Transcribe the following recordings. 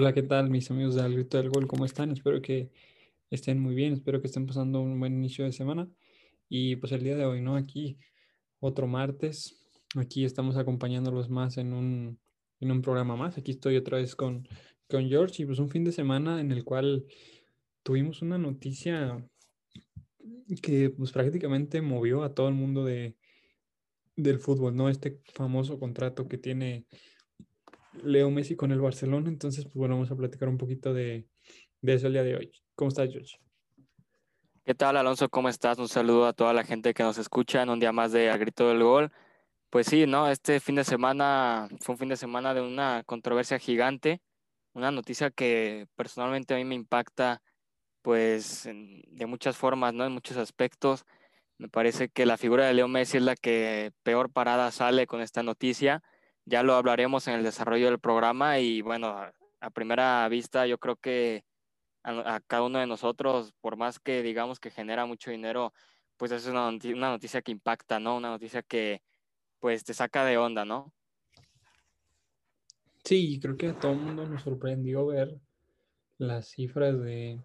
Hola, ¿qué tal mis amigos del Grito del Gol? ¿Cómo están? Espero que estén muy bien, espero que estén pasando un buen inicio de semana. Y pues el día de hoy, ¿no? Aquí otro martes, aquí estamos acompañándolos más en un, en un programa más. Aquí estoy otra vez con, con George y pues un fin de semana en el cual tuvimos una noticia que pues prácticamente movió a todo el mundo de, del fútbol, ¿no? Este famoso contrato que tiene Leo Messi con el Barcelona. Entonces, pues bueno, vamos a platicar un poquito de, de eso el día de hoy. ¿Cómo estás, George? ¿Qué tal, Alonso? ¿Cómo estás? Un saludo a toda la gente que nos escucha en un día más de A Grito del Gol. Pues sí, ¿no? Este fin de semana fue un fin de semana de una controversia gigante, una noticia que personalmente a mí me impacta, pues, de muchas formas, ¿no? En muchos aspectos. Me parece que la figura de Leo Messi es la que peor parada sale con esta noticia ya lo hablaremos en el desarrollo del programa y bueno, a primera vista yo creo que a, cada uno de nosotros, por más que digamos que genera mucho dinero, pues es una, noticia que impacta, ¿no? Una noticia que pues te saca de onda, ¿no? Sí, creo que a todo el mundo nos sorprendió ver las cifras de,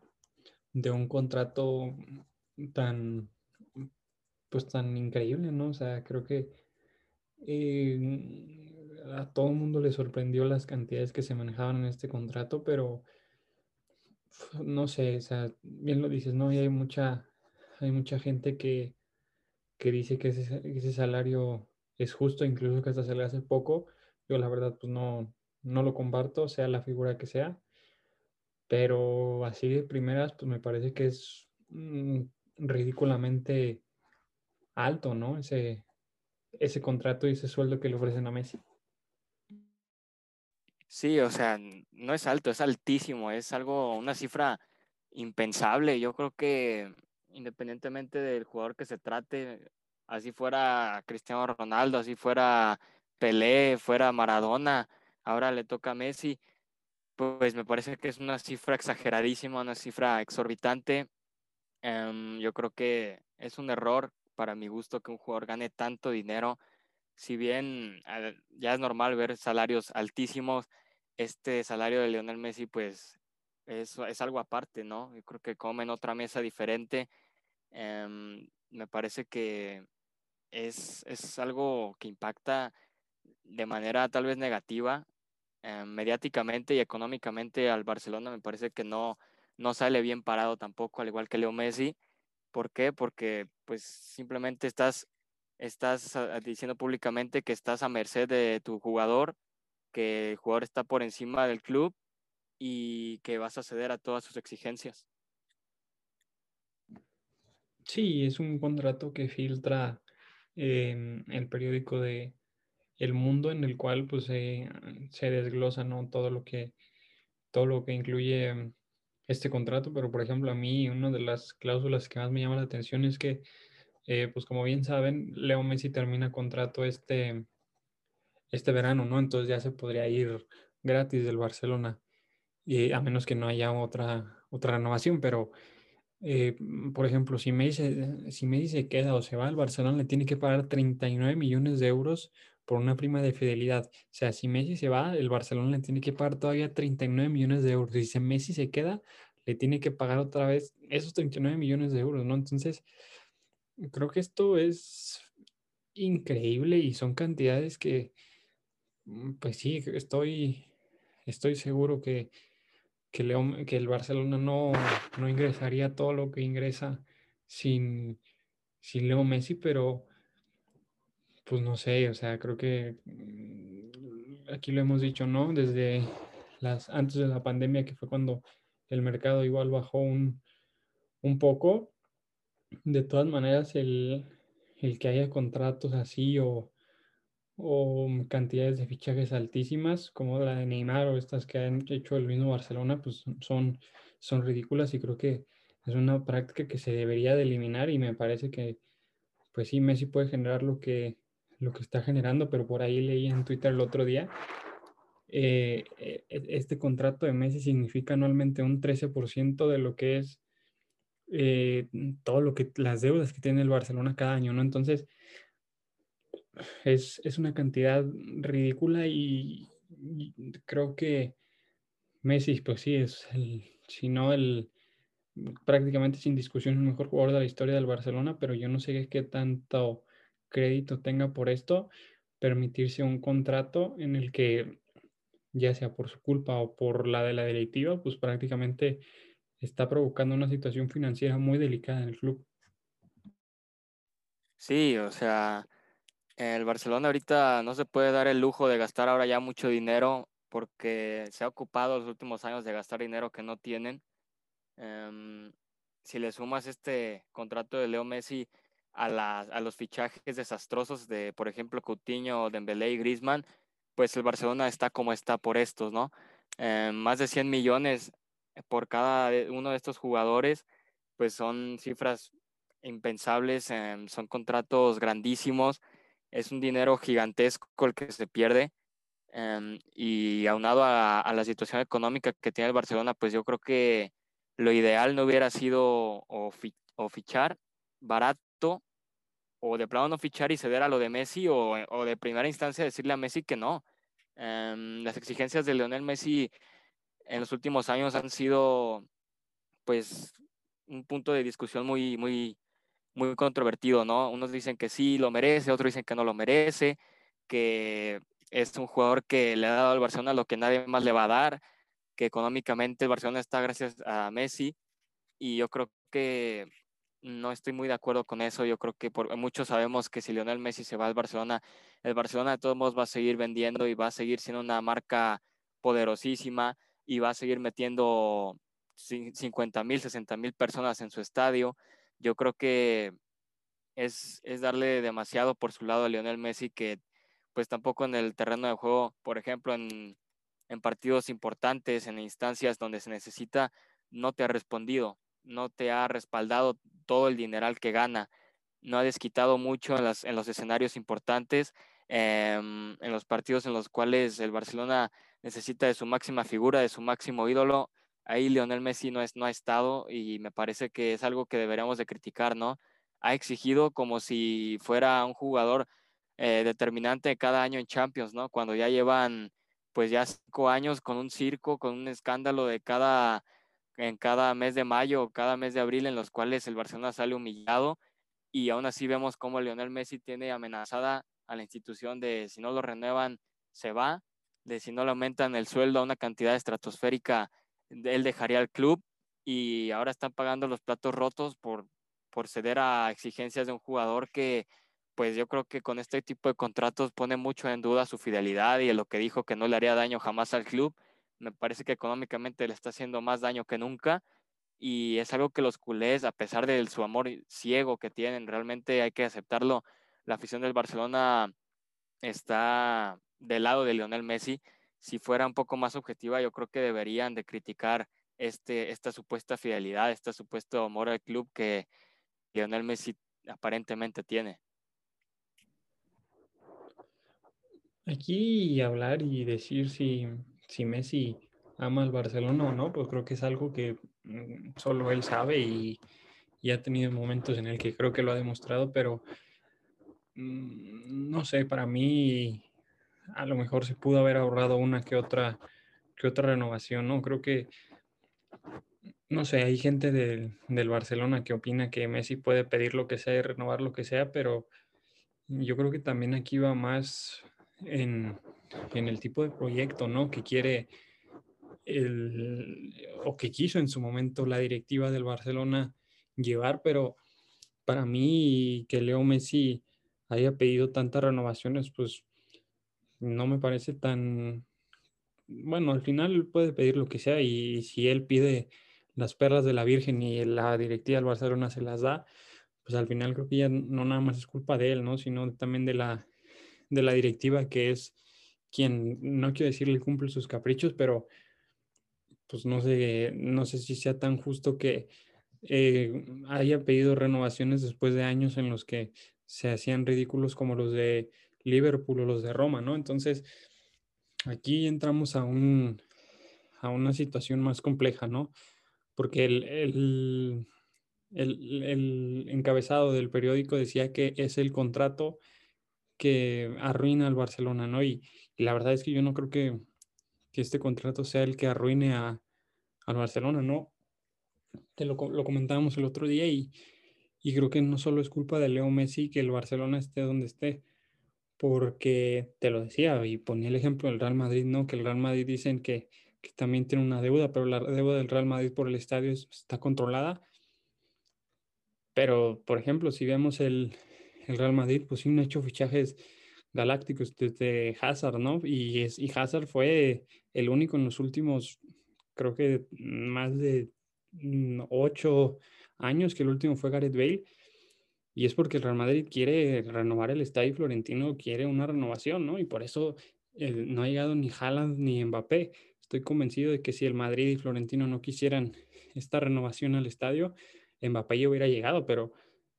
de un contrato tan, pues tan increíble, ¿no? O sea, creo que eh, a todo el mundo le sorprendió las cantidades que se manejaban en este contrato, pero no sé, o sea, bien lo dices, ¿no? Y hay mucha, hay mucha gente que, que dice que ese, ese, salario es justo, incluso que hasta se le hace poco. Yo la verdad, pues no, no lo comparto, sea la figura que sea. Pero así de primeras, pues me parece que es mmm, ridículamente alto, ¿no? Ese, ese contrato y ese sueldo que le ofrecen a Messi. Sí, o sea, no es alto, es altísimo, es algo, una cifra impensable. Yo creo que independientemente del jugador que se trate, así fuera Cristiano Ronaldo, así fuera Pelé, fuera Maradona, ahora le toca a Messi, pues me parece que es una cifra exageradísima, una cifra exorbitante. Um, yo creo que es un error para mi gusto que un jugador gane tanto dinero si bien ya es normal ver salarios altísimos, este salario de Lionel Messi pues es, es algo aparte, ¿no? Yo creo que come en otra mesa diferente. Um, me parece que es, es, algo que impacta de manera tal vez negativa um, mediáticamente y económicamente al Barcelona. Me parece que no, no sale bien parado tampoco, al igual que Leo Messi. ¿Por qué? Porque pues simplemente estás estás ah, diciendo públicamente que estás a merced de tu jugador, que el jugador está por encima del club y que vas a ceder a todas sus exigencias. Sí, es un contrato que filtra eh, el periódico de El Mundo, en el cual pues se desglosa ¿no? todo lo que todo lo que incluye este contrato, pero por ejemplo a mí una de las cláusulas que más me llama la atención es que eh, pues como bien saben, Leo Messi termina contrato este, este verano, ¿no? Entonces ya se podría ir gratis del Barcelona, y a menos que no haya otra, otra renovación, pero eh, por ejemplo, si Messi, si Messi se queda o se va al Barcelona, le tiene que pagar 39 millones de euros por una prima de fidelidad. O sea, si Messi se va, el Barcelona le tiene que pagar todavía 39 millones de euros. Si Messi se queda, le tiene que pagar otra vez esos 39 millones de euros, ¿no? Entonces, Creo que esto es increíble y son cantidades que, pues sí, estoy, estoy seguro que, que, que el Barcelona no, no, ingresaría todo lo que ingresa sin, sin Leo Messi, pero pues no sé, o sea, creo que mm, aquí lo hemos dicho, ¿no? Desde las, antes de la pandemia, que fue cuando el mercado igual bajó un, un poco, de todas maneras, el, el que haya contratos así o, o, cantidades de fichajes altísimas como la de Neymar o estas que han hecho el mismo Barcelona, pues son, son ridículas y creo que es una práctica que se debería de eliminar y me parece que, pues sí, Messi puede generar lo que, lo que está generando, pero por ahí leí en Twitter el otro día, eh, e, este contrato de Messi significa anualmente un 13% de lo que es eh, todo lo que las deudas que tiene el Barcelona cada año, ¿no? Entonces, es, es una cantidad ridícula y, y, creo que Messi, pues sí, es el, si no el prácticamente sin discusión el mejor jugador de la historia del Barcelona, pero yo no sé qué tanto crédito tenga por esto, permitirse un contrato en el que, ya sea por su culpa o por la de la directiva, pues prácticamente está provocando una situación financiera muy delicada en el club. Sí, o sea, el Barcelona ahorita no se puede dar el lujo de gastar ahora ya mucho dinero porque se ha ocupado los últimos años de gastar dinero que no tienen. Em, si le sumas este contrato de Leo Messi a, los fichajes desastrosos de, por ejemplo, Coutinho, Dembélé y Griezmann, pues el Barcelona está como está por estos, ¿no? Em, más de 100 millones por cada uno de estos jugadores, pues son cifras impensables, em, son contratos grandísimos es un dinero gigantesco el que se pierde. Em, y aunado a, la situación económica que tiene el Barcelona, pues yo creo que lo ideal no hubiera sido o, fichar barato o de plano no fichar y ceder a lo de Messi o, de primera instancia decirle a Messi que no. Em, las exigencias de Lionel Messi en los últimos años han sido pues un punto de discusión muy, muy, muy controvertido, ¿no? Unos dicen que sí lo merece, otros dicen que no lo merece, que es un jugador que le ha dado al Barcelona lo que nadie más le va a dar, que económicamente el Barcelona está gracias a Messi y yo creo que no estoy muy de acuerdo con eso. Yo creo que por, muchos sabemos que si Lionel Messi se va al Barcelona, el Barcelona de todos modos va a seguir vendiendo y va a seguir siendo una marca poderosísima y va a seguir metiendo 50 mil, 60 mil personas en su estadio yo creo que es, darle demasiado por su lado a Lionel Messi que pues tampoco en el terreno de juego, por ejemplo, en, en partidos importantes, en instancias donde se necesita, no te ha respondido, no te ha respaldado todo el dineral que gana, no ha desquitado mucho en, las, en los escenarios importantes, em, en los partidos en los cuales el Barcelona necesita de su máxima figura, de su máximo ídolo, ahí Lionel Messi no, es, no ha estado y me parece que es algo que deberíamos de criticar, ¿no? Ha exigido como si fuera un jugador eh, determinante cada año en Champions, ¿no? Cuando ya llevan pues ya cinco años con un circo, con un escándalo de cada, en cada mes de mayo cada mes de abril en los cuales el Barcelona sale humillado y aún así vemos cómo Lionel Messi tiene amenazada a la institución de si no lo renuevan, se va, de si no le aumentan el sueldo a una cantidad estratosférica, él dejaría el club y ahora están pagando los platos rotos por, por ceder a exigencias de un jugador que pues yo creo que con este tipo de contratos pone mucho en duda su fidelidad y lo que dijo que no le haría daño jamás al club. Me parece que económicamente le está haciendo más daño que nunca y es algo que los culés, a pesar de su amor ciego que tienen, realmente hay que aceptarlo. La afición del Barcelona está del lado de Lionel Messi si fuera un poco más objetiva, yo creo que deberían de criticar este, esta supuesta fidelidad, este supuesto amor al club que Lionel Messi aparentemente tiene. Aquí hablar y decir si, si Messi ama al Barcelona o no, pues creo que es algo que mm, solo él sabe y, y ha tenido momentos en el que creo que lo ha demostrado, pero mm, no sé, para mí a lo mejor se pudo haber ahorrado una que otra, que otra renovación, ¿no? Creo que, no sé, hay gente del, del Barcelona que opina que Messi puede pedir lo que sea y renovar lo que sea, pero yo creo que también aquí va más en, en el tipo de proyecto, ¿no? Que quiere el, o que quiso en su momento la directiva del Barcelona llevar, pero para mí que Leo Messi haya pedido tantas renovaciones, pues no me parece tan... Bueno, al final puede pedir lo que sea y si él pide las perlas de la Virgen y la directiva del Barcelona se las da, pues al final creo que ya no nada más es culpa de él, ¿no? Sino también de la, de la directiva que es quien, no quiero decirle cumple sus caprichos, pero pues no sé, no sé si sea tan justo que eh, haya pedido renovaciones después de años en los que se hacían ridículos como los de Liverpool o los de Roma, ¿no? Entonces, aquí entramos a, un, a una situación más compleja, ¿no? Porque el, el, encabezado del periódico decía que es el contrato que arruina al Barcelona, ¿no? Y, la verdad es que yo no creo que, que este contrato sea el que arruine al Barcelona, ¿no? Te lo, lo comentábamos el otro día y, y creo que no solo es culpa de Leo Messi que el Barcelona esté donde esté, porque te lo decía y ponía el ejemplo del Real Madrid, ¿no? Que el Real Madrid dicen que, que también tiene una deuda, pero la deuda del Real Madrid por el estadio está controlada. Pero, por ejemplo, si vemos el, el Real Madrid, pues sí, no ha hecho fichajes galácticos desde Hazard, ¿no? Y, es, y Hazard fue el único en los últimos, creo que más de mm, ocho años, que el último fue Gareth Bale. Y es porque el Real Madrid quiere renovar el estadio Florentino, quiere una renovación, ¿no? Y por eso no ha llegado ni Haaland ni Mbappé. Estoy convencido de que si el Madrid y Florentino no quisieran esta renovación al estadio, Mbappé ya hubiera llegado, pero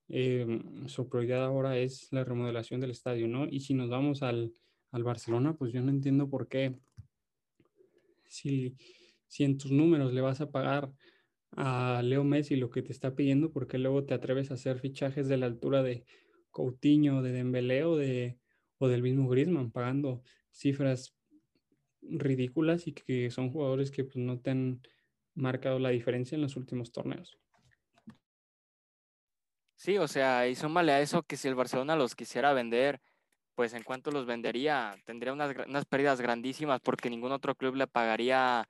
Em, su prioridad ahora es la remodelación del estadio, ¿no? Y si nos vamos al, al Barcelona, pues yo no entiendo por qué, si, si en tus números le vas a pagar a Leo Messi lo que te está pidiendo, porque luego te atreves a hacer fichajes de la altura de Coutinho, de Dembélé o, de, o del mismo Griezmann, pagando cifras ridículas y que son jugadores que pues, no te han marcado la diferencia en los últimos torneos. Sí, o sea, y súmale a eso que si el Barcelona los quisiera vender, pues en cuanto los vendería, tendría unas, unas pérdidas grandísimas porque ningún otro club le pagaría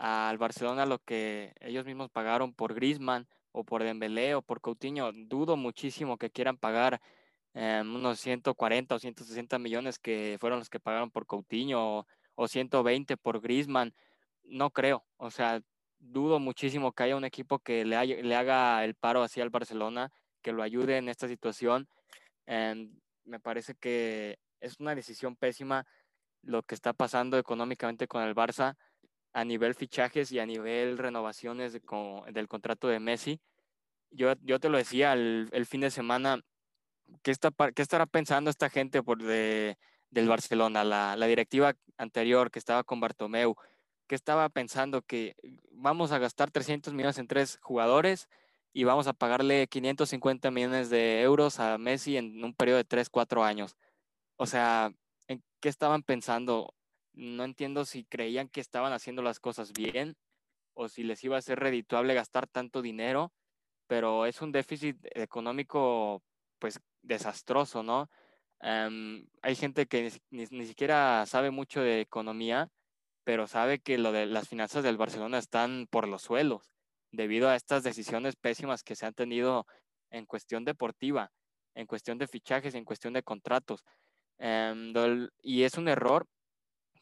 al Barcelona lo que ellos mismos pagaron por Griezmann o por Dembélé o por Coutinho. Dudo muchísimo que quieran pagar eh, unos 140 o 160 millones que fueron los que pagaron por Coutinho o, o 120 por Griezmann. No creo, o sea, dudo muchísimo que haya un equipo que le, haga el paro así al Barcelona que lo ayude en esta situación. Em, me parece que es una decisión pésima lo que está pasando económicamente con el Barça a nivel fichajes y a nivel renovaciones del contrato de Messi. Yo, yo te lo decía el, fin de semana, ¿qué, está, qué estará pensando esta gente por de, del Barcelona, la, la directiva anterior que estaba con Bartomeu? ¿Qué estaba pensando? Que vamos a gastar 300 millones en tres jugadores y vamos a pagarle 550 millones de euros a Messi en un periodo de 3, 4 años. O sea, ¿en qué estaban pensando? No entiendo si creían que estaban haciendo las cosas bien o si les iba a ser redituable gastar tanto dinero, pero es un déficit económico pues desastroso, ¿no? Em, hay gente que ni, ni, siquiera sabe mucho de economía, pero sabe que lo de las finanzas del Barcelona están por los suelos debido a estas decisiones pésimas que se han tenido en cuestión deportiva, en cuestión de fichajes, en cuestión de contratos. Em, y es un error,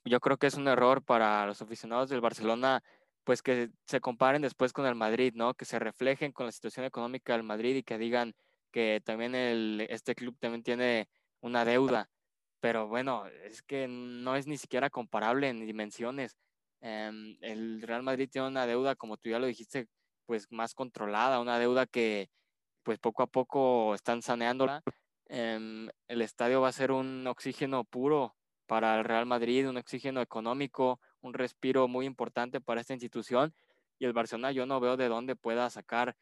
yo creo que es un error para los aficionados del Barcelona, pues que se comparen después con el Madrid, ¿no? Que se reflejen con la situación económica del Madrid y que digan que también el, este club también tiene una deuda. Pero bueno, es que no es ni siquiera comparable en dimensiones. Em, el Real Madrid tiene una deuda, como tú ya lo dijiste, pues más controlada, una deuda que pues poco a poco están saneándola. Em, el estadio va a ser un oxígeno puro para el Real Madrid, un oxígeno económico, un respiro muy importante para esta institución. Y el Barcelona yo no veo de dónde pueda sacar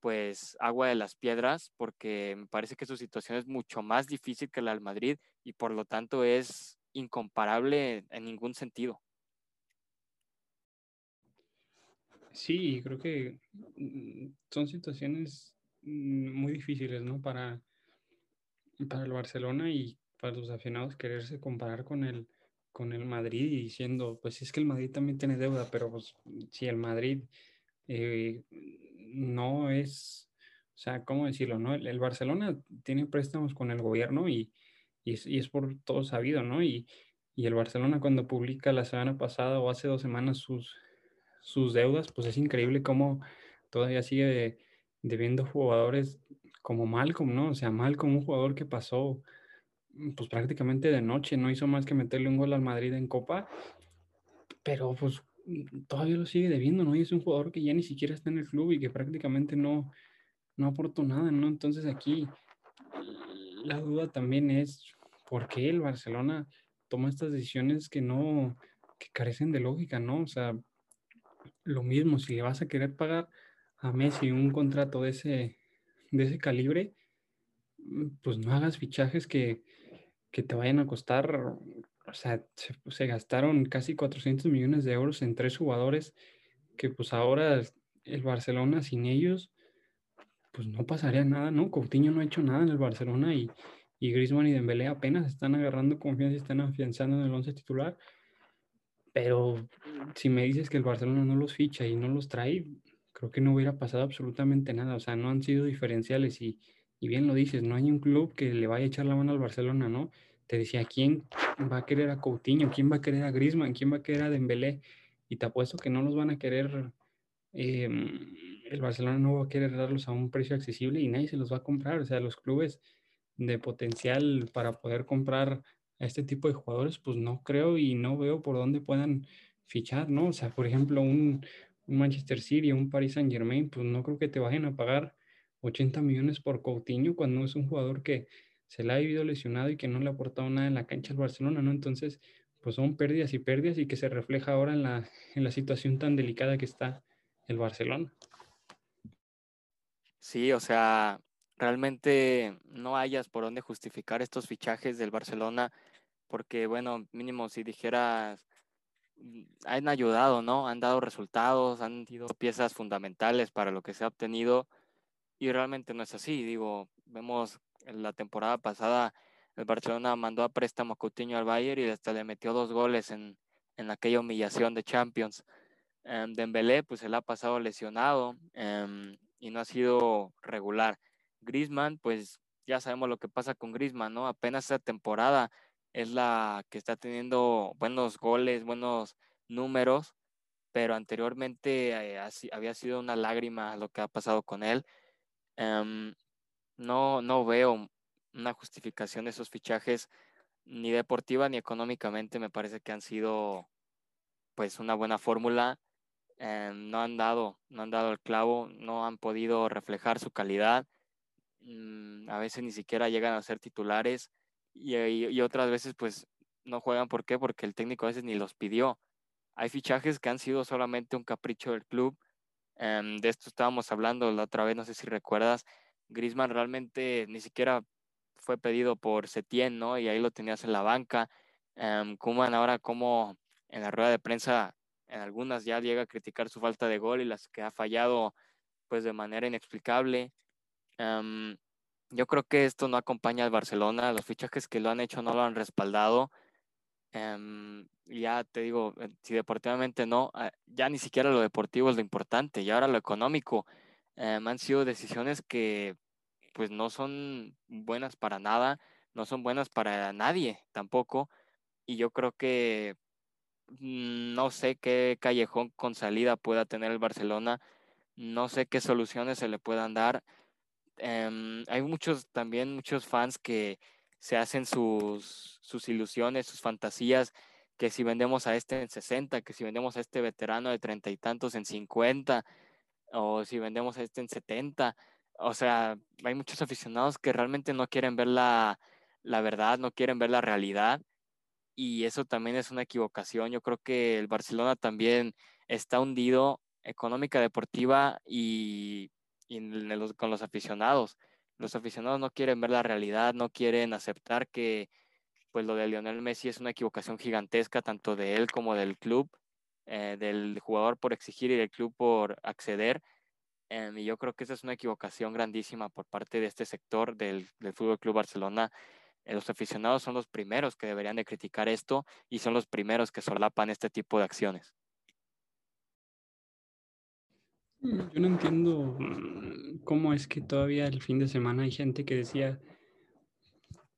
pues agua de las piedras porque me parece que su situación es mucho más difícil que la del Madrid y por lo tanto es incomparable en ningún sentido. Sí, creo que mm, son situaciones mm, muy difíciles, ¿no? Para, para el Barcelona y para los aficionados quererse comparar con el, con el Madrid y diciendo, pues es que el Madrid también tiene deuda, pero pues, si el Madrid eh, no es, o sea, ¿cómo decirlo? No? El, Barcelona tiene préstamos con el gobierno y, y, es, y, es, por todo sabido, ¿no? Y, y el Barcelona cuando publica la semana pasada o hace dos semanas sus sus deudas, pues es increíble cómo todavía sigue debiendo jugadores como Malcolm, ¿no? O sea, Malcolm, un jugador que pasó pues prácticamente de noche, no hizo más que meterle un gol al Madrid en Copa, pero pues mm, todavía lo sigue debiendo, ¿no? Y es un jugador que ya ni siquiera está en el club y que prácticamente no, no aportó nada, ¿no? Entonces aquí la duda también es por qué el Barcelona toma estas decisiones que no, que carecen de lógica, ¿no? O sea, lo mismo, si le vas a querer pagar a Messi un contrato de ese, de ese calibre, mm, pues no hagas fichajes que, te vayan a costar o sea, se, gastaron casi 400 millones de euros en tres jugadores que pues ahora el Barcelona sin ellos, pues no pasaría nada, ¿no? Coutinho no ha hecho nada en el Barcelona y, y Griezmann y Dembélé apenas están agarrando confianza y están afianzando en el once titular. Pero si me dices que el Barcelona no los ficha y no los trae, creo que no hubiera pasado absolutamente nada. O sea, no han sido diferenciales y, y bien lo dices, no hay un club que le vaya a echar la mano al Barcelona, ¿no? Te decía, ¿quién va a querer a Coutinho? ¿Quién va a querer a Griezmann? ¿Quién va a querer a Dembélé? Y te apuesto que no los van a querer, em, el Barcelona no va a querer darlos a un precio accesible y nadie se los va a comprar. O sea, los clubes de potencial para poder comprar a este tipo de jugadores, pues no creo y no veo por dónde puedan fichar, ¿no? O sea, por ejemplo, un, un Manchester City, un Paris Saint Germain, pues no creo que te vayan a pagar 80 millones por Coutinho cuando es un jugador que se le ha vivido lesionado y que no le ha aportado nada en la cancha al Barcelona, ¿no? Entonces, pues son pérdidas y pérdidas y que se refleja ahora en la, en la situación tan delicada que está el Barcelona. Sí, o sea, realmente no hayas por dónde justificar estos fichajes del Barcelona, porque bueno, mínimo si dijeras, mm, han ayudado, ¿no? Han dado resultados, han sido piezas fundamentales para lo que se ha obtenido y realmente no es así. Digo, vemos la temporada pasada el Barcelona mandó a préstamo a Coutinho al Bayern y hasta le metió dos goles en, en aquella humillación de Champions. Um, Dembélé pues le ha pasado lesionado em, y no ha sido regular. Griezmann pues ya sabemos lo que pasa con Griezmann, ¿no? Apenas esta temporada es la que está teniendo buenos goles, buenos números, pero anteriormente eh, había sido una lágrima lo que ha pasado con él. Em, no, no veo una justificación de esos fichajes ni deportiva ni económicamente. Me parece que han sido pues una buena fórmula. Em, no han dado, no han dado el clavo, no han podido reflejar su calidad. Mm, a veces ni siquiera llegan a ser titulares y, y, otras veces pues no juegan. ¿Por qué? Porque el técnico a veces ni los pidió. Hay fichajes que han sido solamente un capricho del club. Em, de esto estábamos hablando la otra vez, no sé si recuerdas, Grisman realmente ni siquiera fue pedido por Setien, ¿no? Y ahí lo tenías en la banca. Um, Kuman ahora como en la rueda de prensa, en algunas ya llega a criticar su falta de gol y las que ha fallado pues de manera inexplicable. Em, yo creo que esto no acompaña al Barcelona, los fichajes que lo han hecho no lo han respaldado. Um, ya te digo, si deportivamente no, ah, ya ni siquiera lo deportivo es lo importante, y ahora lo económico Em, han sido decisiones que pues no son buenas para nada, no son buenas para nadie tampoco. Y yo creo que mm, no sé qué callejón con salida pueda tener el Barcelona, no sé qué soluciones se le puedan dar. Em, hay muchos también, muchos fans que se hacen sus, sus ilusiones, sus fantasías, que si vendemos a este en 60, que si vendemos a este veterano de treinta y tantos en 50, o si vendemos este en 70. O sea, hay muchos aficionados que realmente no quieren ver la, la verdad, no quieren ver la realidad y eso también es una equivocación. Yo creo que el Barcelona también está hundido económica, deportiva y, y con los aficionados. Los aficionados no quieren ver la realidad, no quieren aceptar que pues lo de Lionel Messi es una equivocación gigantesca tanto de él como del club eh, del jugador por exigir y del club por acceder. Em, y yo creo que esa es una equivocación grandísima por parte de este sector del, del Fútbol Club Barcelona. Eh, los aficionados son los primeros que deberían de criticar esto y son los primeros que solapan este tipo de acciones. Mm, yo no entiendo mm, cómo es que todavía el fin de semana hay gente que decía,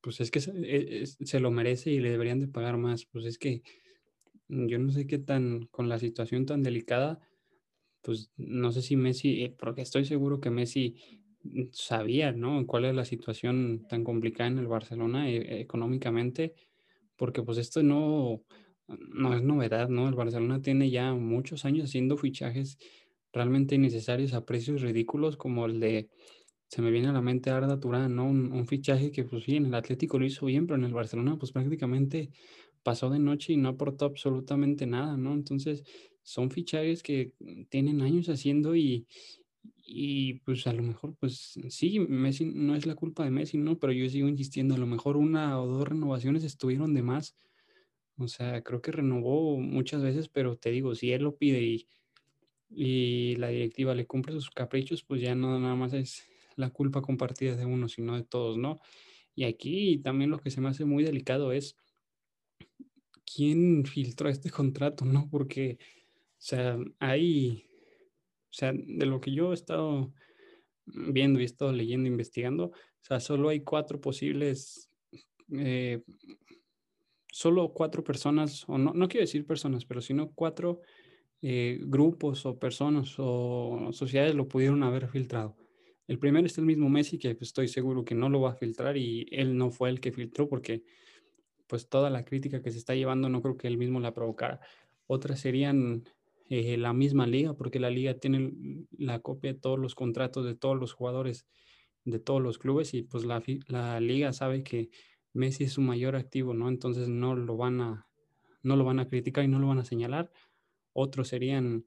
pues es que se, e, se, lo merece y le deberían de pagar más. Pues es que Mm, yo no sé qué tan, con la situación tan delicada, pues no sé si Messi, eh, porque estoy seguro que Messi sabía, ¿no? Cuál es la situación tan complicada en el Barcelona eh, económicamente, porque pues esto no, no es novedad, ¿no? El Barcelona tiene ya muchos años haciendo fichajes realmente innecesarios a precios ridículos como el de, se me viene a la mente Arda Turán, ¿no? Un, un fichaje que pues sí, en el Atlético lo hizo bien, pero en el Barcelona pues prácticamente pasó de noche y no aportó absolutamente nada, ¿no? Entonces, son fichajes que tienen años haciendo y, y pues a lo mejor, pues sí, Messi no es la culpa de Messi, ¿no? Pero yo sigo insistiendo, a lo mejor una o dos renovaciones estuvieron de más O sea, creo que renovó muchas veces, pero te digo, si él lo pide y, y la directiva le cumple sus caprichos, pues ya no nada más es la culpa compartida de uno, sino de todos, ¿no? Y aquí también lo que se me hace muy delicado es quién filtró este contrato, ¿no? Porque, o sea, hay, o sea, de lo que yo he estado viendo y he estado leyendo, investigando, o sea, solo hay cuatro posibles, eh, solo cuatro personas, o no, no quiero decir personas, pero sino cuatro eh, grupos o personas o sociedades lo pudieron haber filtrado. El primero es el mismo Messi, que estoy seguro que no lo va a filtrar y él no fue el que filtró porque pues toda la crítica que se está llevando no creo que él mismo la provocara. Otras serían eh, la misma liga, porque la liga tiene la copia de todos los contratos de todos los jugadores de todos los clubes y pues la, la liga sabe que Messi es su mayor activo, ¿no? Entonces no lo van a, no lo van a criticar y no lo van a señalar. Otros serían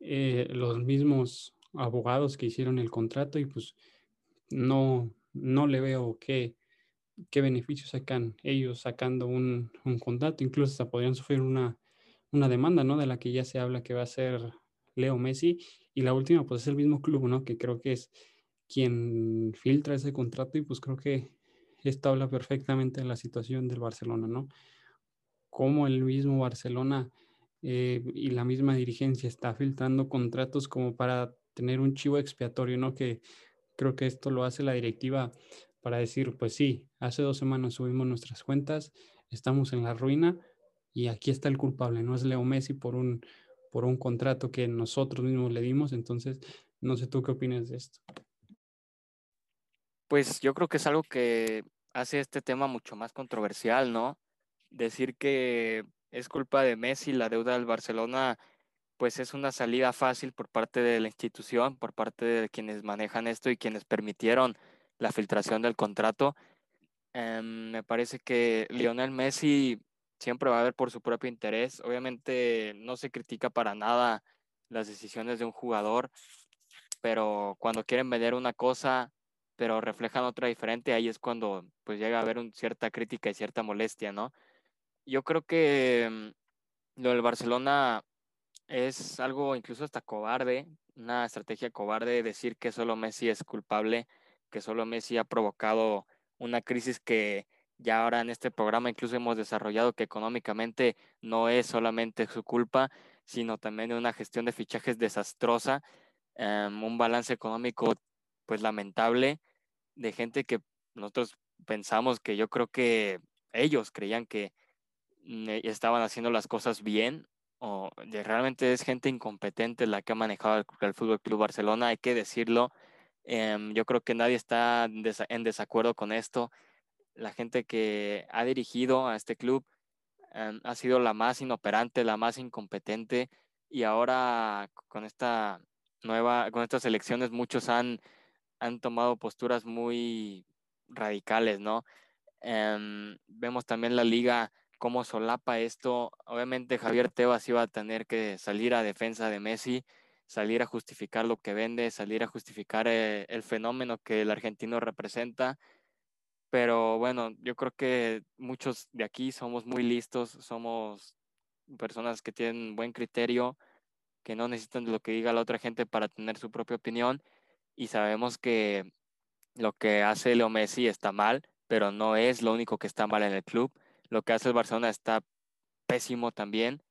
eh, los mismos abogados que hicieron el contrato y pues no, no le veo qué, qué beneficios sacan ellos sacando un, un contrato. Incluso hasta podrían sufrir una, una demanda, ¿no? De la que ya se habla que va a ser Leo Messi. Y la última, pues es el mismo club, ¿no? Que creo que es quien filtra ese contrato y pues creo que esto habla perfectamente de la situación del Barcelona, ¿no? Cómo el mismo Barcelona eh, y la misma dirigencia está filtrando contratos como para tener un chivo expiatorio, ¿no? Que creo que esto lo hace la directiva para decir, pues sí, hace dos semanas subimos nuestras cuentas, estamos en la ruina y aquí está el culpable, no es Leo Messi por un, por un contrato que nosotros mismos le dimos, entonces no sé tú qué opinas de esto. Pues yo creo que es algo que hace este tema mucho más controversial, ¿no? Decir que es culpa de Messi la deuda del Barcelona pues es una salida fácil por parte de la institución, por parte de quienes manejan esto y quienes permitieron la filtración del contrato. Em, me parece que Lionel Messi siempre va a ver por su propio interés. Obviamente no se critica para nada las decisiones de un jugador, pero cuando quieren vender una cosa, pero reflejan otra diferente, ahí es cuando pues llega a haber un, cierta crítica y cierta molestia, ¿no? Yo creo que em, lo del Barcelona es algo incluso hasta cobarde, una estrategia cobarde decir que solo Messi es culpable, que solo Messi ha provocado una crisis que ya ahora en este programa incluso hemos desarrollado que económicamente no es solamente su culpa, sino también de una gestión de fichajes desastrosa, em, un balance económico pues lamentable de gente que nosotros pensamos que yo creo que ellos creían que mm, estaban haciendo las cosas bien o realmente es gente incompetente la que ha manejado el, el Fútbol Club Barcelona, hay que decirlo. Em, yo creo que nadie está en desacuerdo con esto. La gente que ha dirigido a este club em, ha sido la más inoperante, la más incompetente y ahora con esta nueva, con estas elecciones muchos han, han tomado posturas muy radicales, ¿no? Em, vemos también la liga cómo solapa esto. Obviamente Javier Tebas iba a tener que salir a defensa de Messi, salir a justificar lo que vende, salir a justificar eh, el fenómeno que el argentino representa. Pero bueno, yo creo que muchos de aquí somos muy listos, somos personas que tienen buen criterio, que no necesitan lo que diga la otra gente para tener su propia opinión y sabemos que lo que hace Leo Messi está mal, pero no es lo único que está mal en el club lo que hace el Barcelona está pésimo también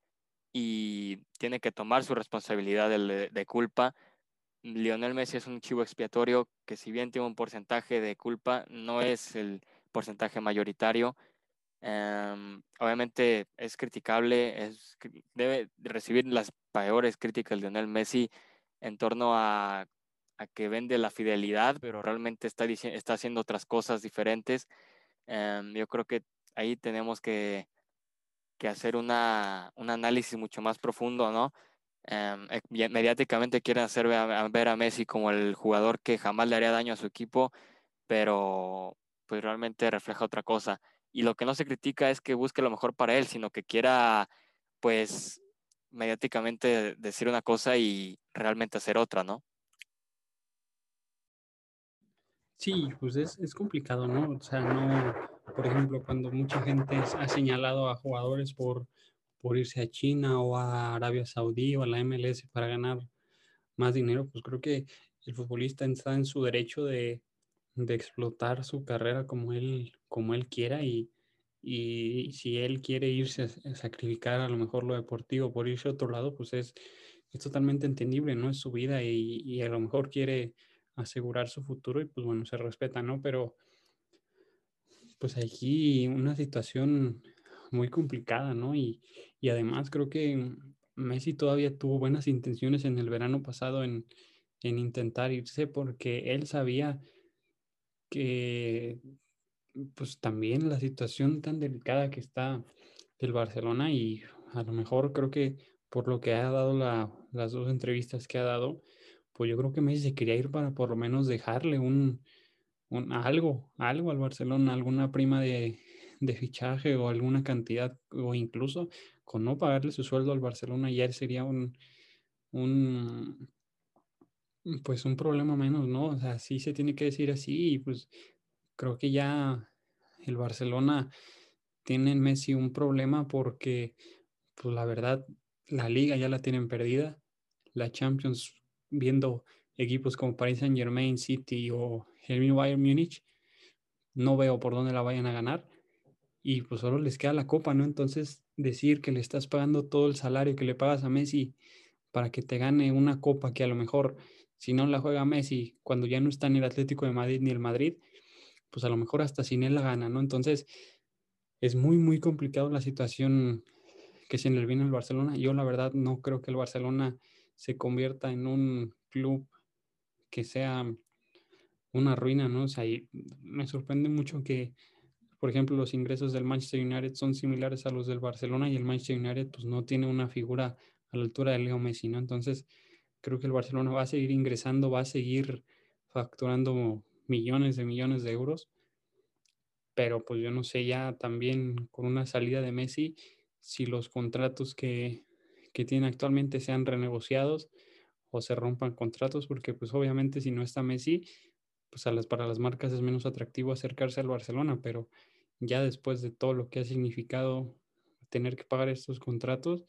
y tiene que tomar su responsabilidad de, culpa. Lionel Messi es un chivo expiatorio que si bien tiene un porcentaje de culpa, no es el porcentaje mayoritario. Em, obviamente es criticable, es, debe recibir las peores críticas de Lionel Messi en torno a, que vende la fidelidad, pero realmente está, está haciendo otras cosas diferentes. Em, yo creo que ahí tenemos que, hacer una, un análisis mucho más profundo, ¿no? Em, eh, mediáticamente quieren hacer ver a, Messi como el jugador que jamás le haría daño a su equipo, pero pues realmente refleja otra cosa. Y lo que no se critica es que busque lo mejor para él, sino que quiera, pues, mediáticamente decir una cosa y realmente hacer otra, ¿no? Sí, pues es, es, complicado, ¿no? O sea, no, por ejemplo, cuando mucha gente ha señalado a jugadores por, por irse a China o a Arabia Saudí o a la MLS para ganar más dinero, pues creo que el futbolista está en su derecho de, de explotar su carrera como él, como él quiera y, y si él quiere irse a sacrificar a lo mejor lo deportivo por irse a otro lado, pues es, es totalmente entendible, ¿no? Es su vida y, y a lo mejor quiere asegurar su futuro y pues bueno, se respeta, ¿no? Pero pues aquí una situación muy complicada, ¿no? Y, y además creo que Messi todavía tuvo buenas intenciones en el verano pasado en, en intentar irse porque él sabía que pues también la situación tan delicada que está del Barcelona y a lo mejor creo que por lo que ha dado la, las dos entrevistas que ha dado, pues yo creo que Messi se quería ir para por lo menos dejarle un, un algo, algo al Barcelona, alguna prima de, de, fichaje o alguna cantidad, o incluso con no pagarle su sueldo al Barcelona, ya sería un, un pues un problema menos, ¿no? O sea, sí se tiene que decir así y pues creo que ya el Barcelona tiene en Messi un problema porque, pues la verdad, la liga ya la tienen perdida, la Champions viendo equipos como Paris Saint Germain, City o el Bayern Múnich, no veo por dónde la vayan a ganar y pues solo les queda la copa, ¿no? Entonces decir que le estás pagando todo el salario que le pagas a Messi para que te gane una copa que a lo mejor si no la juega Messi cuando ya no está ni el Atlético de Madrid ni el Madrid, pues a lo mejor hasta sin él la gana, ¿no? Entonces es muy, muy complicado la situación que se le viene al Barcelona. Yo la verdad no creo que el Barcelona se convierta en un club que sea una ruina, ¿no? O sea, me sorprende mucho que, por ejemplo, los ingresos del Manchester United son similares a los del Barcelona y el Manchester United pues no tiene una figura a la altura de Leo Messi, ¿no? Entonces, creo que el Barcelona va a seguir ingresando, va a seguir facturando millones de millones de euros, pero pues yo no sé ya también con una salida de Messi si los contratos que, que tiene actualmente sean renegociados o se rompan contratos, porque pues obviamente si no está Messi, pues a las, para las marcas es menos atractivo acercarse al Barcelona, pero ya después de todo lo que ha significado tener que pagar estos contratos,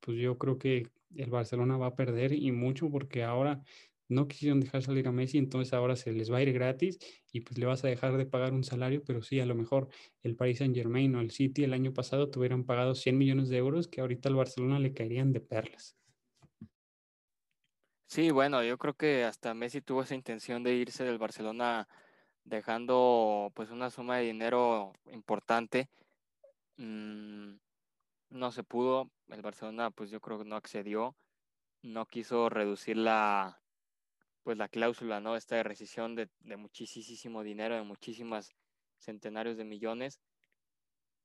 pues yo creo que el Barcelona va a perder y mucho porque ahora no quisieron dejar salir a Messi, entonces ahora se les va a ir gratis y pues le vas a dejar de pagar un salario, pero sí, a lo mejor el Paris Saint Germain o el City el año pasado tuvieran pagado 100 millones de euros que ahorita al Barcelona le caerían de perlas. Sí, bueno, yo creo que hasta Messi tuvo esa intención de irse del Barcelona dejando pues una suma de dinero importante. Mm, no se pudo, el Barcelona pues yo creo que no accedió, no quiso reducir la, pues la cláusula, ¿no? Esta de rescisión de, de muchísimo dinero, de muchísimas centenarios de millones.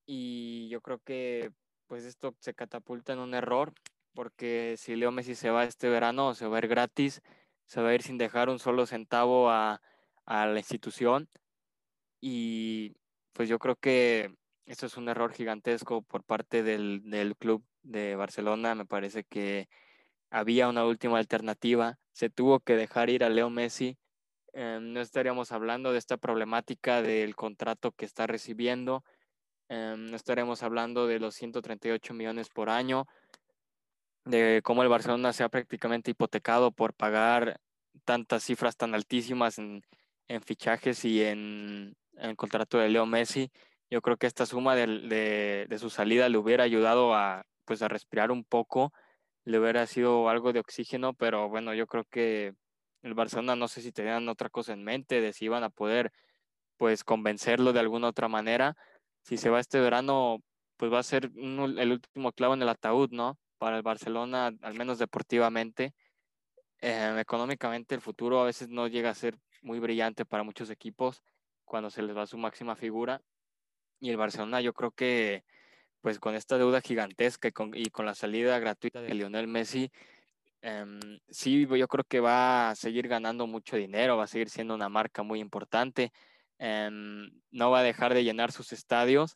Y yo creo que pues esto se catapulta en un error, porque si Leo Messi se va este verano, se va a ir gratis, se va a ir sin dejar un solo centavo a, a la institución. Y pues yo creo que esto es un error gigantesco por parte del, del club de Barcelona. Me parece que había una última alternativa, se tuvo que dejar ir a Leo Messi, em, no estaríamos hablando de esta problemática del contrato que está recibiendo, em, no estaríamos hablando de los 138 millones por año, de cómo el Barcelona se ha prácticamente hipotecado por pagar tantas cifras tan altísimas en, fichajes y en, el contrato de Leo Messi. Yo creo que esta suma de, de, su salida le hubiera ayudado a, pues, a respirar un poco le hubiera sido algo de oxígeno, pero bueno, yo creo que el Barcelona no sé si tenían otra cosa en mente, de si iban a poder pues convencerlo de alguna otra manera. Si se va este verano, pues va a ser el último clavo en el ataúd, ¿no? Para el Barcelona, al menos deportivamente. Em, económicamente el futuro a veces no llega a ser muy brillante para muchos equipos cuando se les va su máxima figura. Y el Barcelona yo creo que pues con esta deuda gigantesca y con, y con la salida gratuita de Lionel Messi, em, sí, yo creo que va a seguir ganando mucho dinero, va a seguir siendo una marca muy importante, em, no va a dejar de llenar sus estadios,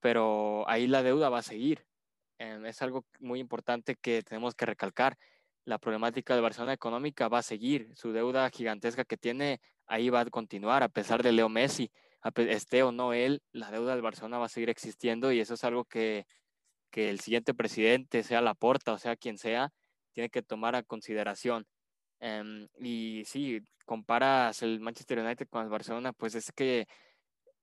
pero ahí la deuda va a seguir. Em, es algo muy importante que tenemos que recalcar. La problemática de Barcelona económica va a seguir. Su deuda gigantesca que tiene ahí va a continuar a pesar de Leo Messi, esté o no él, la deuda del Barcelona va a seguir existiendo y eso es algo que, que el siguiente presidente, sea Laporta o sea quien sea, tiene que tomar a consideración. Em, y si comparas el Manchester United con el Barcelona, pues es que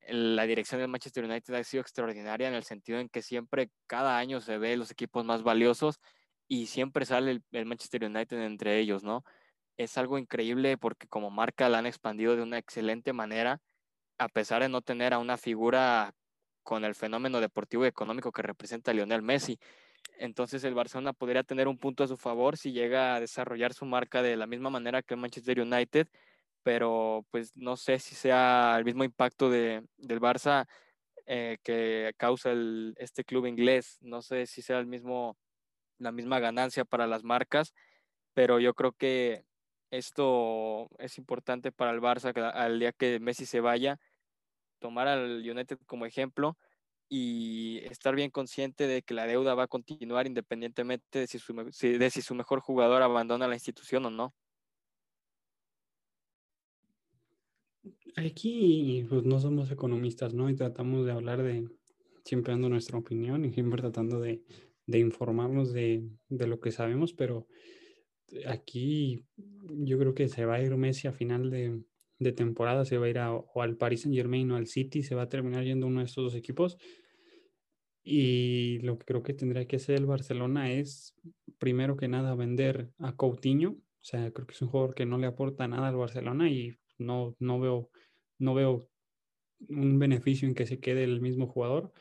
la dirección del Manchester United ha sido extraordinaria en el sentido en que siempre, cada año se ve los equipos más valiosos y siempre sale el, Manchester United entre ellos, ¿no? Es algo increíble porque como marca la han expandido de una excelente manera, a pesar de no tener a una figura con el fenómeno deportivo y económico que representa Lionel Messi. Entonces el Barcelona podría tener un punto a su favor si llega a desarrollar su marca de la misma manera que Manchester United pero pues no sé si sea el mismo impacto de, del Barça eh, que causa este club inglés, no sé si sea el mismo, la misma ganancia para las marcas, pero yo creo que esto es importante para el Barça al día que Messi se vaya, tomar al United como ejemplo y estar bien consciente de que la deuda va a continuar independientemente de si su, de si su mejor jugador abandona la institución o no. Aquí pues no somos economistas, ¿no? Y tratamos de hablar de, siempre dando nuestra opinión y siempre tratando de, informarnos de, lo que sabemos, pero aquí yo creo que se va a ir Messi a final de, temporada, se va a ir o al Paris Saint Germain o al City, se va a terminar yendo uno de estos dos equipos. Y lo que creo que tendría que hacer el Barcelona es, primero que nada, vender a Coutinho. O sea, creo que es un jugador que no le aporta nada al Barcelona y no, no veo no veo un beneficio en que se quede el mismo jugador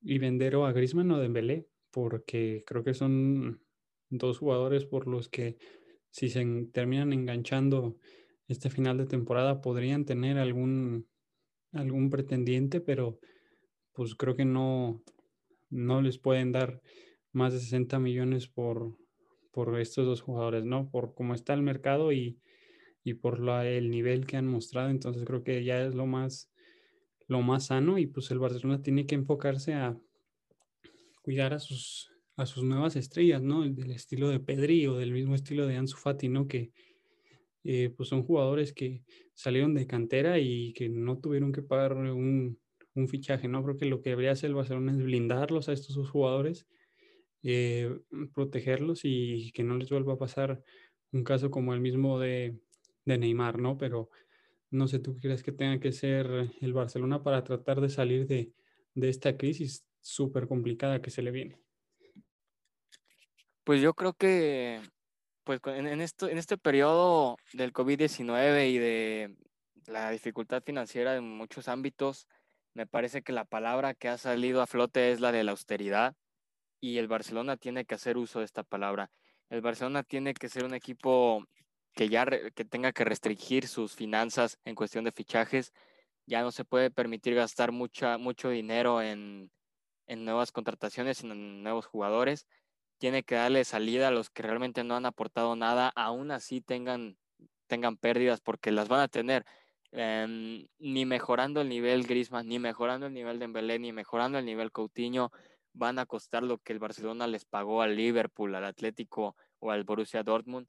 y vender o a Griezmann o Dembélé, porque creo que son dos jugadores por los que si se terminan enganchando este final de temporada podrían tener algún algún pretendiente, pero pues creo que no no les pueden dar más de 60 millones por por estos dos jugadores, ¿no? Por cómo está el mercado y y por el nivel que han mostrado. Entonces creo que ya es lo más, lo más sano y pues el Barcelona tiene que enfocarse a cuidar a sus, a sus nuevas estrellas, ¿no? Del estilo de Pedri o del mismo estilo de Ansu Fati, ¿no? Que eh, pues son jugadores que salieron de cantera y que no tuvieron que pagar un, un fichaje, ¿no? Creo que lo que debería hacer el Barcelona es blindarlos a estos jugadores, eh, protegerlos y que no les vuelva a pasar un caso como el mismo de, de Neymar, ¿no? Pero no sé, ¿tú crees que tenga que ser el Barcelona para tratar de salir de, esta crisis súper complicada que se le viene? Pues yo creo que pues en, esto, en este periodo del COVID-19 y de la dificultad financiera en muchos ámbitos, me parece que la palabra que ha salido a flote es la de la austeridad y el Barcelona tiene que hacer uso de esta palabra. El Barcelona tiene que ser un equipo que ya que tenga que restringir sus finanzas en cuestión de fichajes, ya no se puede permitir gastar mucha, mucho dinero en, en nuevas contrataciones, en nuevos jugadores. Tiene que darle salida a los que realmente no han aportado nada, aún así tengan, tengan pérdidas, porque las van a tener. Em, ni mejorando el nivel Griezmann, ni mejorando el nivel de Dembélé, ni mejorando el nivel Coutinho, van a costar lo que el Barcelona les pagó al Liverpool, al Atlético o al Borussia Dortmund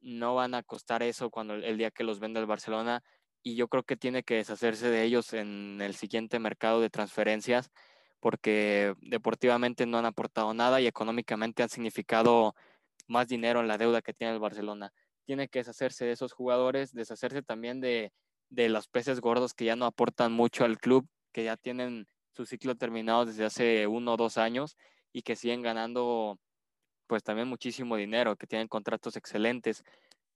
no van a costar eso cuando el día que los venda el Barcelona y yo creo que tiene que deshacerse de ellos en el siguiente mercado de transferencias porque deportivamente no han aportado nada y económicamente han significado más dinero en la deuda que tiene el Barcelona. Tiene que deshacerse de esos jugadores, deshacerse también de, de los peces gordos que ya no aportan mucho al club, que ya tienen su ciclo terminado desde hace uno o dos años y que siguen ganando pues también muchísimo dinero, que tienen contratos excelentes.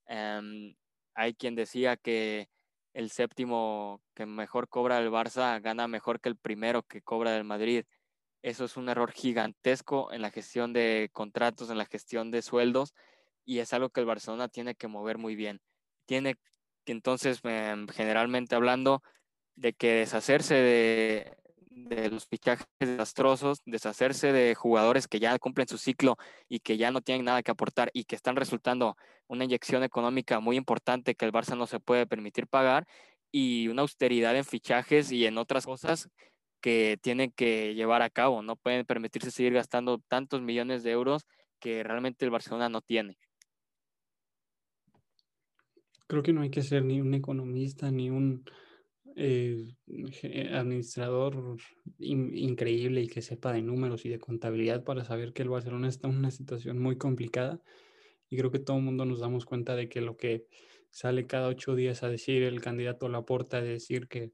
Em, hay quien decía que el séptimo que mejor cobra el Barça gana mejor que el primero que cobra del Madrid. Eso es un error gigantesco en la gestión de contratos, en la gestión de sueldos, y es algo que el Barcelona tiene que mover muy bien. Tiene que entonces, em, generalmente hablando, de que deshacerse de, de los fichajes desastrosos, deshacerse de jugadores que ya cumplen su ciclo y que ya no tienen nada que aportar y que están resultando una inyección económica muy importante que el Barça no se puede permitir pagar y una austeridad en fichajes y en otras cosas que tienen que llevar a cabo. No pueden permitirse seguir gastando tantos millones de euros que realmente el Barcelona no tiene. Creo que no hay que ser ni un economista ni un eh, administrador increíble y que sepa de números y de contabilidad para saber que el Barcelona está en una situación muy complicada. Y creo que todo el mundo nos damos cuenta de que lo que sale cada ocho días a decir el candidato Laporta, de decir que,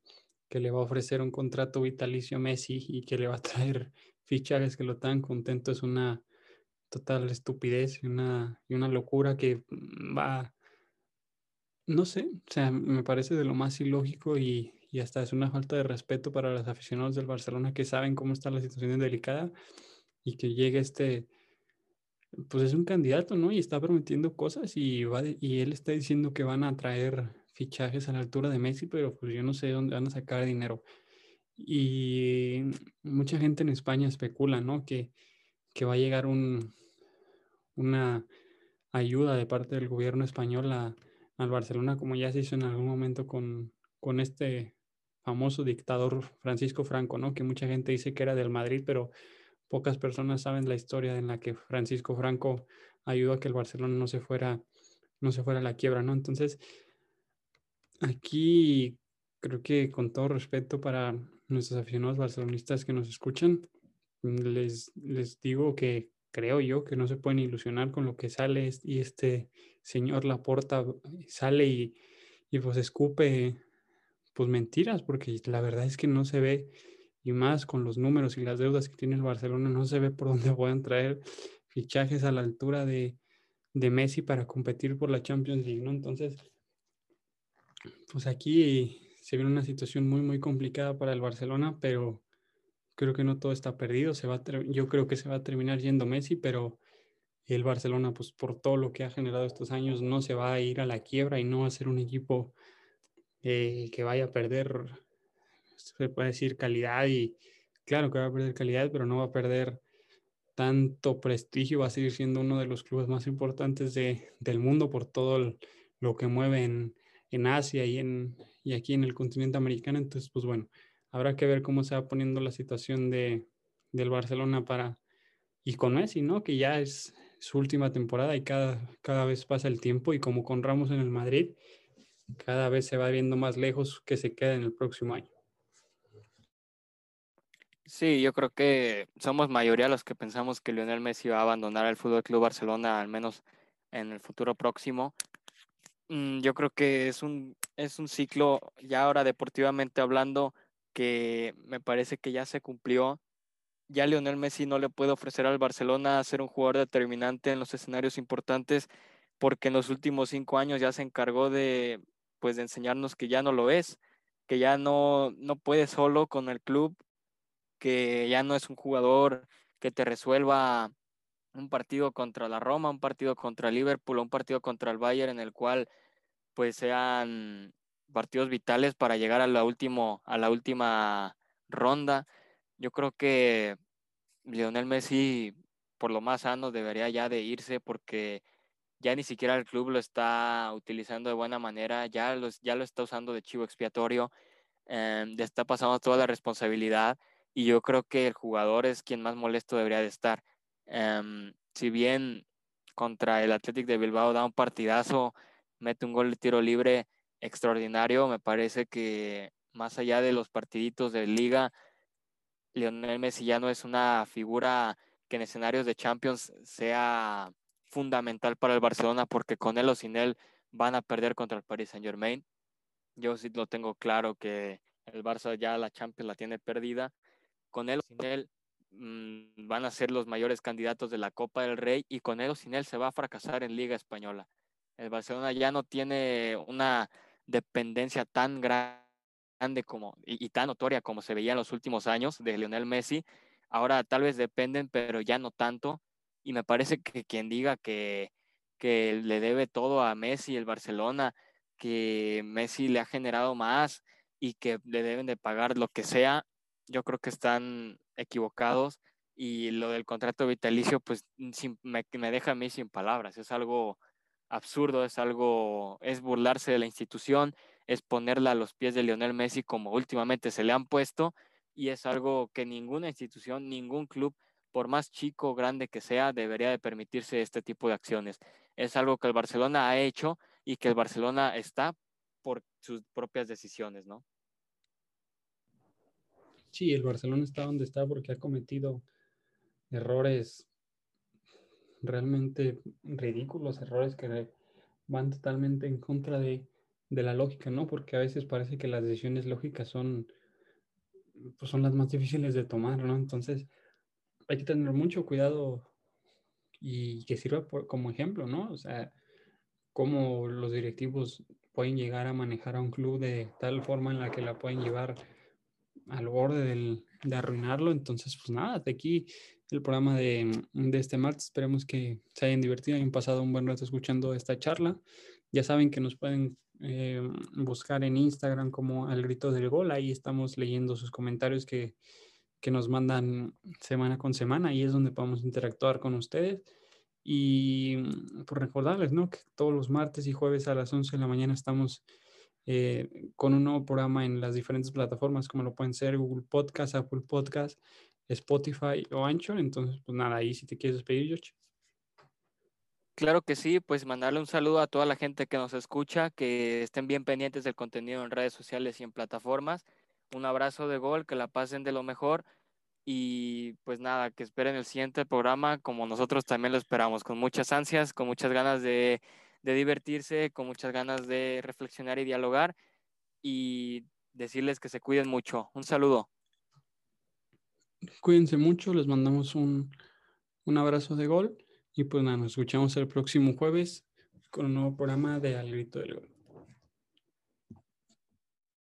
que le va a ofrecer un contrato vitalicio a Messi y que le va a traer fichajes que lo tan contento, es una total estupidez y una, y una locura que va no sé, o sea, me parece de lo más ilógico y, y hasta es una falta de respeto para los aficionados del Barcelona que saben cómo está la situación delicada y que llegue este, pues es un candidato, ¿no? Y está prometiendo cosas y, va y él está diciendo que van a traer fichajes a la altura de Messi, pero pues yo no sé dónde van a sacar dinero. Y mucha gente en España especula, ¿no? Que, que va a llegar un, una ayuda de parte del gobierno español a al Barcelona, como ya se hizo en algún momento con, con este famoso dictador Francisco Franco, ¿no? Que mucha gente dice que era del Madrid, pero pocas personas saben la historia en la que Francisco Franco ayudó a que el Barcelona no se fuera, no se fuera a la quiebra, ¿no? Entonces, aquí creo que con todo respeto para nuestros aficionados barcelonistas que nos escuchan, les, les digo que creo yo que no se pueden ilusionar con lo que sale y este señor Laporta sale y, y pues escupe pues mentiras, porque la verdad es que no se ve, y más con los números y las deudas que tiene el Barcelona, no se ve por dónde puedan traer fichajes a la altura de, de Messi para competir por la Champions League, ¿no? Entonces, pues aquí se viene una situación muy, muy complicada para el Barcelona, pero creo que no todo está perdido. Se va yo creo que se va a terminar yendo Messi, pero el Barcelona, pues por todo lo que ha generado estos años, no se va a ir a la quiebra y no va a ser un equipo eh, que vaya a perder, se puede decir, calidad y claro que va a perder calidad, pero no va a perder tanto prestigio, va a seguir siendo uno de los clubes más importantes de, del mundo por todo lo que mueve en, en Asia y, en, y aquí en el continente americano. Entonces, pues bueno, habrá que ver cómo se va poniendo la situación de, del Barcelona para, y con Messi, ¿no? Que ya es su última temporada y cada, cada vez pasa el tiempo y como con Ramos en el Madrid, cada vez se va viendo más lejos que se queda en el próximo año. Sí, yo creo que somos mayoría los que pensamos que Lionel Messi va a abandonar el Fútbol Club Barcelona al menos en el futuro próximo. Mm, yo creo que es un, es un ciclo, ya ahora deportivamente hablando, que me parece que ya se cumplió. Ya Lionel Messi no le puede ofrecer al Barcelona ser un jugador determinante en los escenarios importantes porque en los últimos cinco años ya se encargó de, pues, de enseñarnos que ya no lo es, que ya no, no puede solo con el club, que ya no es un jugador que te resuelva un partido contra la Roma, un partido contra Liverpool, un partido contra el Bayern en el cual pues sean partidos vitales para llegar a la, último, a la última ronda. Yo creo que Lionel Messi, por lo más sano, debería ya de irse porque ya ni siquiera el club lo está utilizando de buena manera, ya, ya lo está usando de chivo expiatorio, eh, está pasando toda la responsabilidad y yo creo que el jugador es quien más molesto debería de estar. Em, si bien contra el Athletic de Bilbao da un partidazo, mete un gol de tiro libre, extraordinario. Me parece que más allá de los partiditos de liga, Lionel Messi ya no es una figura que en escenarios de Champions sea fundamental para el Barcelona porque con él o sin él van a perder contra el Paris Saint Germain. Yo sí lo tengo claro que el Barça ya la Champions la tiene perdida. Con él o sin él mm, van a ser los mayores candidatos de la Copa del Rey y con él o sin él se va a fracasar en Liga Española. El Barcelona ya no tiene una dependencia tan grande como, y, tan notoria como se veía en los últimos años de Lionel Messi. Ahora tal vez dependen, pero ya no tanto. Y me parece que quien diga que, que le debe todo a Messi, el Barcelona, que Messi le ha generado más y que le deben de pagar lo que sea, yo creo que están equivocados. Y lo del contrato vitalicio, pues me, me deja a mí sin palabras. Es algo absurdo, es algo, es burlarse de la institución, es ponerla a los pies de Lionel Messi como últimamente se le han puesto y es algo que ninguna institución, ningún club, por más chico o grande que sea, debería de permitirse este tipo de acciones. Es algo que el Barcelona ha hecho y que el Barcelona está por sus propias decisiones, ¿no? Sí, el Barcelona está donde está porque ha cometido errores realmente ridículos, errores que van totalmente en contra de, la lógica, ¿no? Porque a veces parece que las decisiones lógicas son, pues son las más difíciles de tomar, ¿no? Entonces hay que tener mucho cuidado y que sirva como ejemplo, ¿no? O sea, cómo los directivos pueden llegar a manejar a un club de tal forma en la que la pueden llevar al borde de arruinarlo. Entonces, pues nada, de aquí el programa de, este martes. Esperemos que se hayan divertido hayan pasado un buen rato escuchando esta charla. Ya saben que nos pueden eh, buscar en Instagram como al grito del gol. Ahí estamos leyendo sus comentarios que, que nos mandan semana con semana y es donde podemos interactuar con ustedes. Y por recordarles, ¿no? Que todos los martes y jueves a las 11 de la mañana estamos eh, con un nuevo programa en las diferentes plataformas, como lo pueden ser Google Podcast, Apple Podcast, Spotify o Anchor. Entonces, pues nada, ahí si te quieres despedir, George. Claro que sí, pues mandarle un saludo a toda la gente que nos escucha, que estén bien pendientes del contenido en redes sociales y en plataformas. Un abrazo de gol, que la pasen de lo mejor y pues nada, que esperen el siguiente programa como nosotros también lo esperamos, con muchas ansias, con muchas ganas de de divertirse, con muchas ganas de reflexionar y dialogar y decirles que se cuiden mucho. Un saludo. Cuídense mucho, les mandamos un, un abrazo de gol y pues nada, nos escuchamos el próximo jueves con un nuevo programa de Al Grito del Gol.